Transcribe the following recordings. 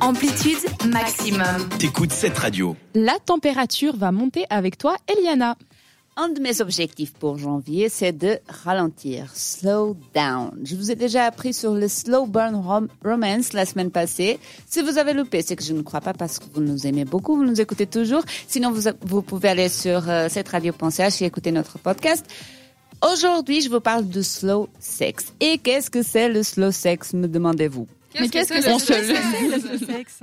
Amplitude maximum. T'écoutes cette radio. La température va monter avec toi, Eliana. Un de mes objectifs pour janvier, c'est de ralentir, slow down. Je vous ai déjà appris sur le slow burn rom- romance la semaine passée. Si vous avez loupé, c'est que je ne crois pas parce que vous nous aimez beaucoup, vous nous écoutez toujours. Sinon, vous, vous pouvez aller sur euh, cette radio.ch et écouter notre podcast. Aujourd'hui, je vous parle de slow sex. Et qu'est-ce que c'est le slow sex, me demandez-vous? Mais qu'est-ce que c'est le sexe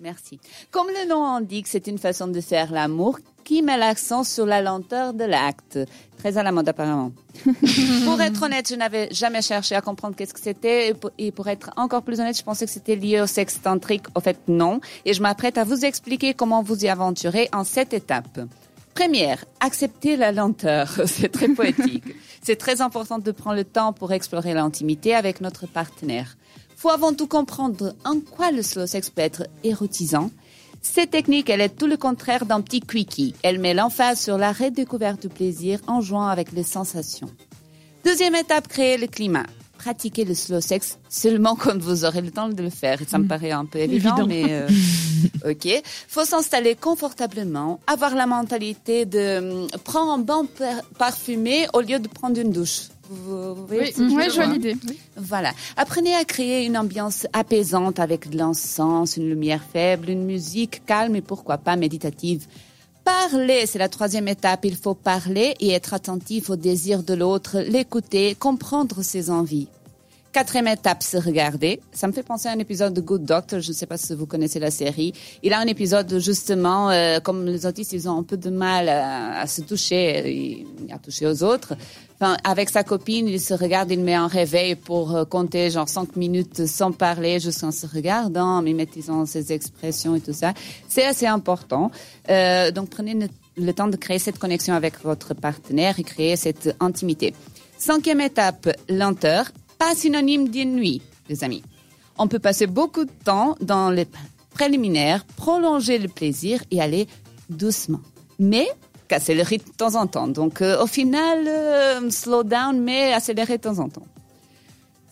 Merci. Comme le nom indique, c'est une façon de faire l'amour qui met l'accent sur la lenteur de l'acte. Très à la mode apparemment. pour être honnête, je n'avais jamais cherché à comprendre qu'est-ce que c'était. Et pour- Et pour être encore plus honnête, je pensais que c'était lié au sexe tantrique. Au fait, non. Et je m'apprête à vous expliquer comment vous y aventurer en sept étapes. Première, accepter la lenteur. C'est très poétique. C'est très important de prendre le temps pour explorer l'intimité avec notre partenaire. Faut avant tout comprendre en quoi le slow sex peut être érotisant. Cette technique, elle est tout le contraire d'un petit quickie. Elle met l'emphase sur la redécouverte du plaisir en jouant avec les sensations. Deuxième étape, créer le climat. Pratiquer le slow sex seulement quand vous aurez le temps de le faire. Ça me paraît un peu évident, Évident. mais euh, ok. Faut s'installer confortablement, avoir la mentalité de hum, prendre un bain par- parfumé au lieu de prendre une douche. Vous, vous voyez ce que je vois l'idée. voilà. Apprenez à créer une ambiance apaisante avec de l'encens, une lumière faible, une musique calme et pourquoi pas méditative. Parler, c'est la troisième étape. Il faut parler et être attentif au désir de l'autre, l'écouter, comprendre ses envies. Quatrième étape, se regarder. Ça me fait penser à un épisode de Good Doctor. Je ne sais pas si vous connaissez la série. Il a un épisode justement, euh, comme les autistes, ils ont un peu de mal à, se toucher, et à toucher aux autres. Enfin, avec sa copine, il se regarde, il met un réveil pour euh, compter genre cinq minutes sans parler, juste en se regardant, mimétisant ses expressions et tout ça. C'est assez important. Euh, donc, prenez le temps de créer cette connexion avec votre partenaire et créer cette intimité. Cinquième étape, lenteur. Synonyme d'ennui, les amis. On peut passer beaucoup de temps dans les préliminaires, prolonger le plaisir et aller doucement. Mais casser le rythme de temps en temps. Donc euh, au final, euh, slow down, mais accélérer de temps en temps.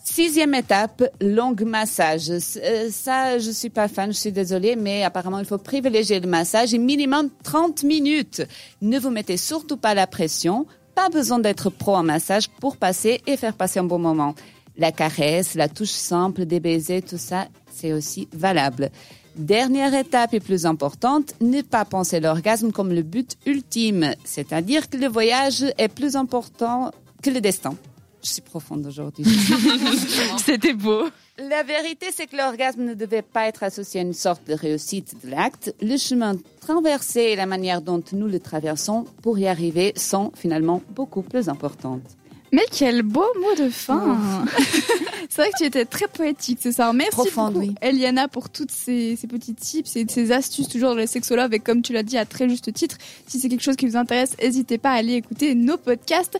Sixième étape, long massage. Euh, ça, je suis pas fan, je suis désolée, mais apparemment, il faut privilégier le massage et minimum 30 minutes. Ne vous mettez surtout pas la pression. Pas besoin d'être pro en massage pour passer et faire passer un bon moment. La caresse, la touche simple, des baisers, tout ça, c'est aussi valable. Dernière étape et plus importante, ne pas penser l'orgasme comme le but ultime, c'est-à-dire que le voyage est plus important que le destin. Je suis profonde aujourd'hui. C'était beau. La vérité, c'est que l'orgasme ne devait pas être associé à une sorte de réussite de l'acte. Le chemin traversé et la manière dont nous le traversons pour y arriver sont finalement beaucoup plus importantes. Mais quel beau mot de fin C'est vrai que tu étais très poétique, c'est ça. Merci Profonde, beaucoup, oui. Eliana, pour toutes ces, ces petits tips et ces astuces toujours dans les sexologues. Et comme tu l'as dit à très juste titre, si c'est quelque chose qui vous intéresse, n'hésitez pas à aller écouter nos podcasts.